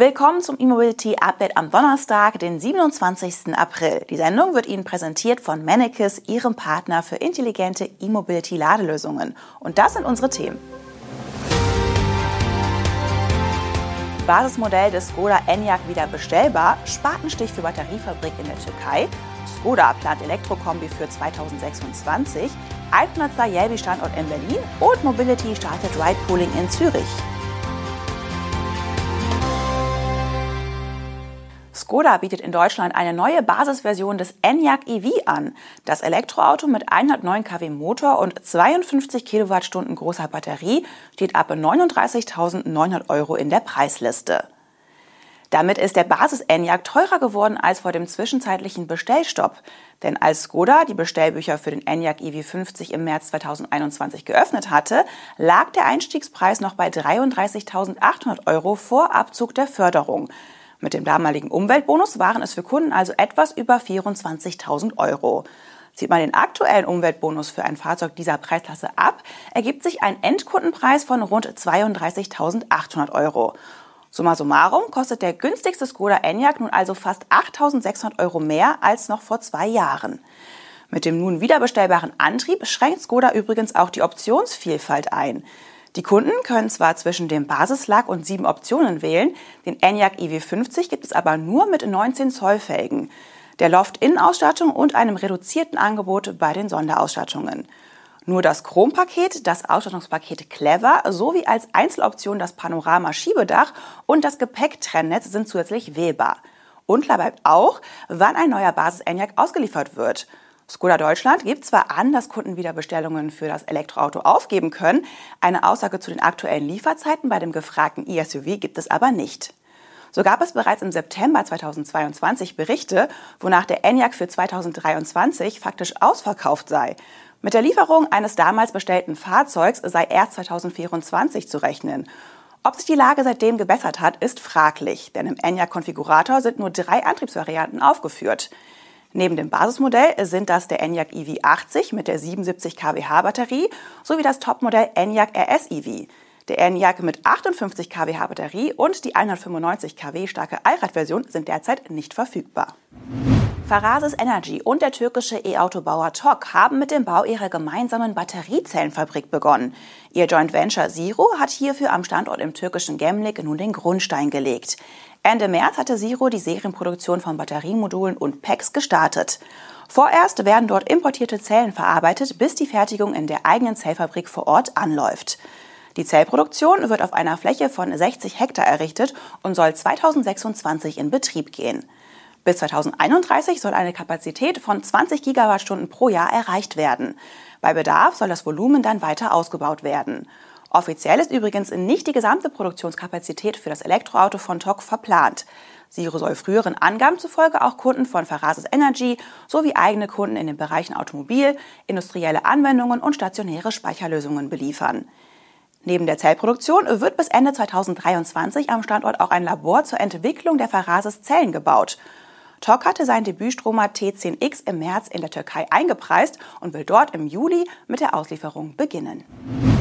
Willkommen zum E-Mobility Update am Donnerstag, den 27. April. Die Sendung wird Ihnen präsentiert von Mannekes, Ihrem Partner für intelligente E-Mobility Ladelösungen. Und das sind unsere Themen. Basismodell des Skoda Enyaq wieder bestellbar, Spatenstich für Batteriefabrik in der Türkei, Skoda plant Elektrokombi für 2026, Alpnutzer Jelbi Standort in Berlin und Mobility startet Ride-Pooling in Zürich. Skoda bietet in Deutschland eine neue Basisversion des Enyaq EV an. Das Elektroauto mit 109 kW Motor und 52 Kilowattstunden großer Batterie steht ab 39.900 Euro in der Preisliste. Damit ist der Basis-Enyaq teurer geworden als vor dem zwischenzeitlichen Bestellstopp. Denn als Skoda die Bestellbücher für den Enyaq EV50 im März 2021 geöffnet hatte, lag der Einstiegspreis noch bei 33.800 Euro vor Abzug der Förderung. Mit dem damaligen Umweltbonus waren es für Kunden also etwas über 24.000 Euro. Zieht man den aktuellen Umweltbonus für ein Fahrzeug dieser Preisklasse ab, ergibt sich ein Endkundenpreis von rund 32.800 Euro. Summa summarum kostet der günstigste Skoda Enyaq nun also fast 8.600 Euro mehr als noch vor zwei Jahren. Mit dem nun wiederbestellbaren Antrieb schränkt Skoda übrigens auch die Optionsvielfalt ein. Die Kunden können zwar zwischen dem Basislack und sieben Optionen wählen, den Enyaq EV50 gibt es aber nur mit 19 Zoll Felgen, der Loft-In-Ausstattung und einem reduzierten Angebot bei den Sonderausstattungen. Nur das Chrompaket, das Ausstattungspaket Clever sowie als Einzeloption das Panorama-Schiebedach und das Gepäcktrennnetz sind zusätzlich wählbar. Unklar bleibt auch, wann ein neuer Basis-Enyaq ausgeliefert wird. Skoda Deutschland gibt zwar an, dass Kunden wieder Bestellungen für das Elektroauto aufgeben können, eine Aussage zu den aktuellen Lieferzeiten bei dem gefragten e-SUV gibt es aber nicht. So gab es bereits im September 2022 Berichte, wonach der Enyaq für 2023 faktisch ausverkauft sei. Mit der Lieferung eines damals bestellten Fahrzeugs sei erst 2024 zu rechnen. Ob sich die Lage seitdem gebessert hat, ist fraglich, denn im Enyaq-Konfigurator sind nur drei Antriebsvarianten aufgeführt. Neben dem Basismodell sind das der Enyaq EV80 mit der 77 kWh Batterie sowie das Topmodell Enyaq RS EV. Der Enyaq mit 58 kWh Batterie und die 195 kW starke Allradversion sind derzeit nicht verfügbar. Farasis Energy und der türkische E-Autobauer TOG haben mit dem Bau ihrer gemeinsamen Batteriezellenfabrik begonnen. Ihr Joint Venture Zero hat hierfür am Standort im türkischen Gemlik nun den Grundstein gelegt. Ende März hatte Zero die Serienproduktion von Batteriemodulen und Packs gestartet. Vorerst werden dort importierte Zellen verarbeitet, bis die Fertigung in der eigenen Zellfabrik vor Ort anläuft. Die Zellproduktion wird auf einer Fläche von 60 Hektar errichtet und soll 2026 in Betrieb gehen. Bis 2031 soll eine Kapazität von 20 Gigawattstunden pro Jahr erreicht werden. Bei Bedarf soll das Volumen dann weiter ausgebaut werden. Offiziell ist übrigens nicht die gesamte Produktionskapazität für das Elektroauto von TOC verplant. Siro soll früheren Angaben zufolge auch Kunden von Farasis Energy sowie eigene Kunden in den Bereichen Automobil, industrielle Anwendungen und stationäre Speicherlösungen beliefern. Neben der Zellproduktion wird bis Ende 2023 am Standort auch ein Labor zur Entwicklung der Farasis Zellen gebaut. TOC hatte seinen Debütstromer T10X im März in der Türkei eingepreist und will dort im Juli mit der Auslieferung beginnen.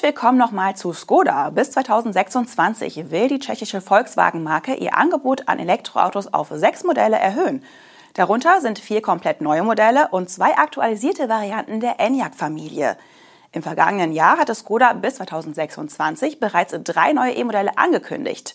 Und wir kommen nochmal zu Skoda. Bis 2026 will die tschechische Volkswagen-Marke ihr Angebot an Elektroautos auf sechs Modelle erhöhen. Darunter sind vier komplett neue Modelle und zwei aktualisierte Varianten der Enyaq-Familie. Im vergangenen Jahr hatte Skoda bis 2026 bereits drei neue E-Modelle angekündigt.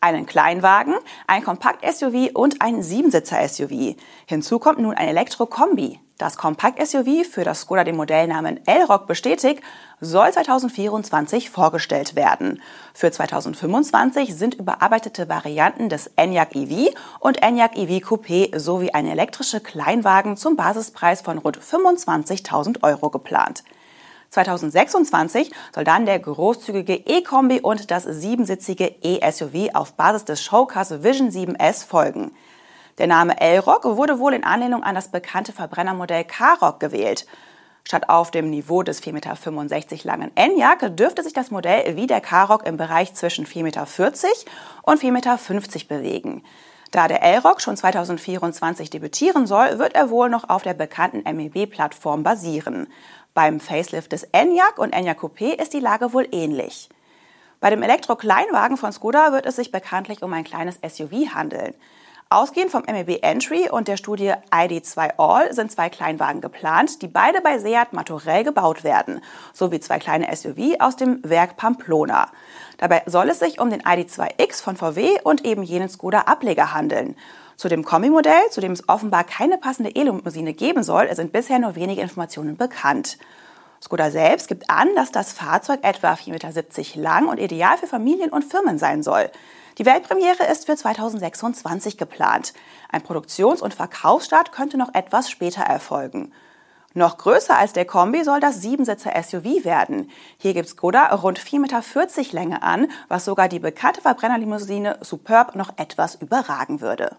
Einen Kleinwagen, ein Kompakt-SUV und ein Siebensitzer-SUV. Hinzu kommt nun ein Elektro-Kombi. Das Kompakt-SUV, für das Skoda den Modellnamen L-Rock bestätigt, soll 2024 vorgestellt werden. Für 2025 sind überarbeitete Varianten des Enyaq EV und Enyaq EV Coupé sowie ein elektrischer Kleinwagen zum Basispreis von rund 25.000 Euro geplant. 2026 soll dann der großzügige E-Kombi und das siebensitzige E-SUV auf Basis des Showcars Vision 7S folgen. Der Name L-Rock wurde wohl in Anlehnung an das bekannte Verbrennermodell K-Rock gewählt. Statt auf dem Niveau des 4,65 Meter langen Enyaq dürfte sich das Modell wie der K-Rock im Bereich zwischen 4,40 Meter und 4,50 Meter bewegen. Da der L-Rock schon 2024 debütieren soll, wird er wohl noch auf der bekannten MEB-Plattform basieren. Beim Facelift des Enyaq und Enyaq Coupé ist die Lage wohl ähnlich. Bei dem Elektro-Kleinwagen von Skoda wird es sich bekanntlich um ein kleines SUV handeln. Ausgehend vom MEB Entry und der Studie ID2 All sind zwei Kleinwagen geplant, die beide bei Seat Martorell gebaut werden, sowie zwei kleine SUV aus dem Werk Pamplona. Dabei soll es sich um den ID2X von VW und eben jenen Skoda Ableger handeln. Zu dem Kombi-Modell, zu dem es offenbar keine passende E-Limousine geben soll, sind bisher nur wenige Informationen bekannt. Skoda selbst gibt an, dass das Fahrzeug etwa 4,70 Meter lang und ideal für Familien und Firmen sein soll. Die Weltpremiere ist für 2026 geplant. Ein Produktions- und Verkaufsstart könnte noch etwas später erfolgen. Noch größer als der Kombi soll das Siebensitzer-SUV werden. Hier gibt Skoda rund 4,40 Meter Länge an, was sogar die bekannte Verbrennerlimousine Superb noch etwas überragen würde.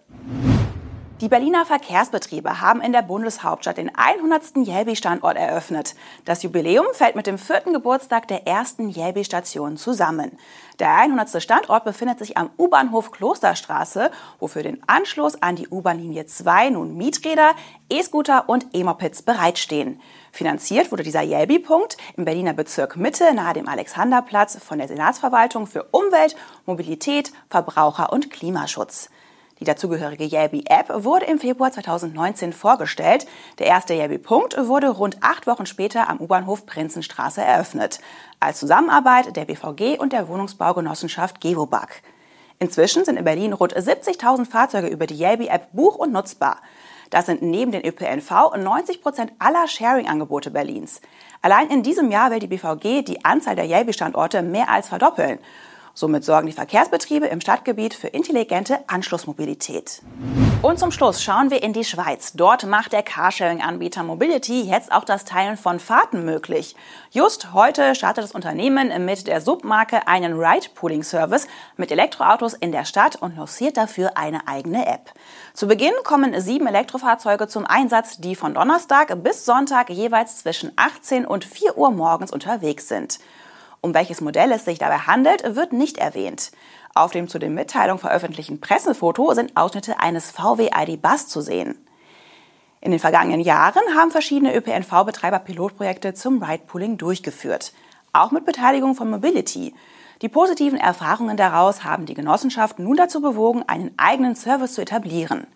Die Berliner Verkehrsbetriebe haben in der Bundeshauptstadt den 100. Jelbi-Standort eröffnet. Das Jubiläum fällt mit dem vierten Geburtstag der ersten Jelbi-Station zusammen. Der 100. Standort befindet sich am U-Bahnhof Klosterstraße, wo für den Anschluss an die U-Bahn-Linie 2 nun Mieträder, E-Scooter und E-Mopeds bereitstehen. Finanziert wurde dieser Jelbi-Punkt im Berliner Bezirk Mitte nahe dem Alexanderplatz von der Senatsverwaltung für Umwelt, Mobilität, Verbraucher und Klimaschutz. Die dazugehörige Yelby-App wurde im Februar 2019 vorgestellt. Der erste Yelby-Punkt wurde rund acht Wochen später am U-Bahnhof Prinzenstraße eröffnet. Als Zusammenarbeit der BVG und der Wohnungsbaugenossenschaft Gewobag. Inzwischen sind in Berlin rund 70.000 Fahrzeuge über die Yelby-App buch- und nutzbar. Das sind neben den ÖPNV 90 Prozent aller Sharing-Angebote Berlins. Allein in diesem Jahr will die BVG die Anzahl der Yelby-Standorte mehr als verdoppeln. Somit sorgen die Verkehrsbetriebe im Stadtgebiet für intelligente Anschlussmobilität. Und zum Schluss schauen wir in die Schweiz. Dort macht der Carsharing-Anbieter Mobility jetzt auch das Teilen von Fahrten möglich. Just heute startet das Unternehmen mit der Submarke einen Ride-Pooling-Service mit Elektroautos in der Stadt und lanciert dafür eine eigene App. Zu Beginn kommen sieben Elektrofahrzeuge zum Einsatz, die von Donnerstag bis Sonntag jeweils zwischen 18 und 4 Uhr morgens unterwegs sind. Um welches Modell es sich dabei handelt, wird nicht erwähnt. Auf dem zu den Mitteilungen veröffentlichten Pressefoto sind Ausschnitte eines VW ID Bus zu sehen. In den vergangenen Jahren haben verschiedene ÖPNV-Betreiber Pilotprojekte zum Ride-Pooling durchgeführt, auch mit Beteiligung von Mobility. Die positiven Erfahrungen daraus haben die Genossenschaft nun dazu bewogen, einen eigenen Service zu etablieren.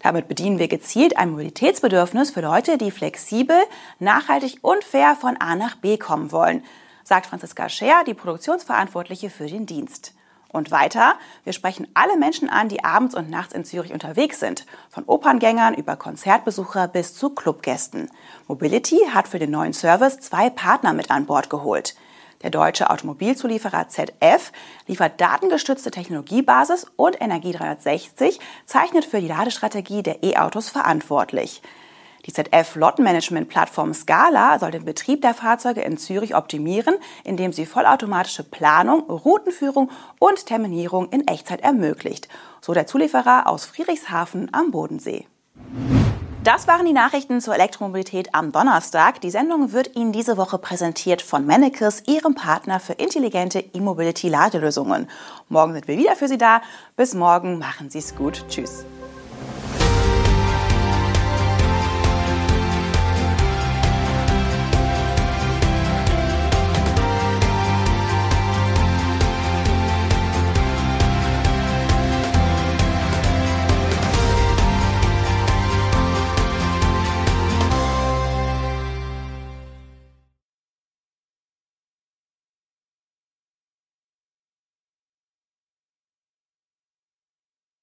Damit bedienen wir gezielt ein Mobilitätsbedürfnis für Leute, die flexibel, nachhaltig und fair von A nach B kommen wollen, sagt Franziska Scher, die Produktionsverantwortliche für den Dienst. Und weiter, wir sprechen alle Menschen an, die abends und nachts in Zürich unterwegs sind, von Operngängern über Konzertbesucher bis zu Clubgästen. Mobility hat für den neuen Service zwei Partner mit an Bord geholt. Der deutsche Automobilzulieferer ZF liefert datengestützte Technologiebasis und Energie 360 zeichnet für die Ladestrategie der E-Autos verantwortlich. Die ZF-Lottenmanagement-Plattform Scala soll den Betrieb der Fahrzeuge in Zürich optimieren, indem sie vollautomatische Planung, Routenführung und Terminierung in Echtzeit ermöglicht, so der Zulieferer aus Friedrichshafen am Bodensee. Das waren die Nachrichten zur Elektromobilität am Donnerstag. Die Sendung wird Ihnen diese Woche präsentiert von Mannekes, Ihrem Partner für intelligente E-Mobility-Ladelösungen. Morgen sind wir wieder für Sie da. Bis morgen, machen Sie es gut. Tschüss.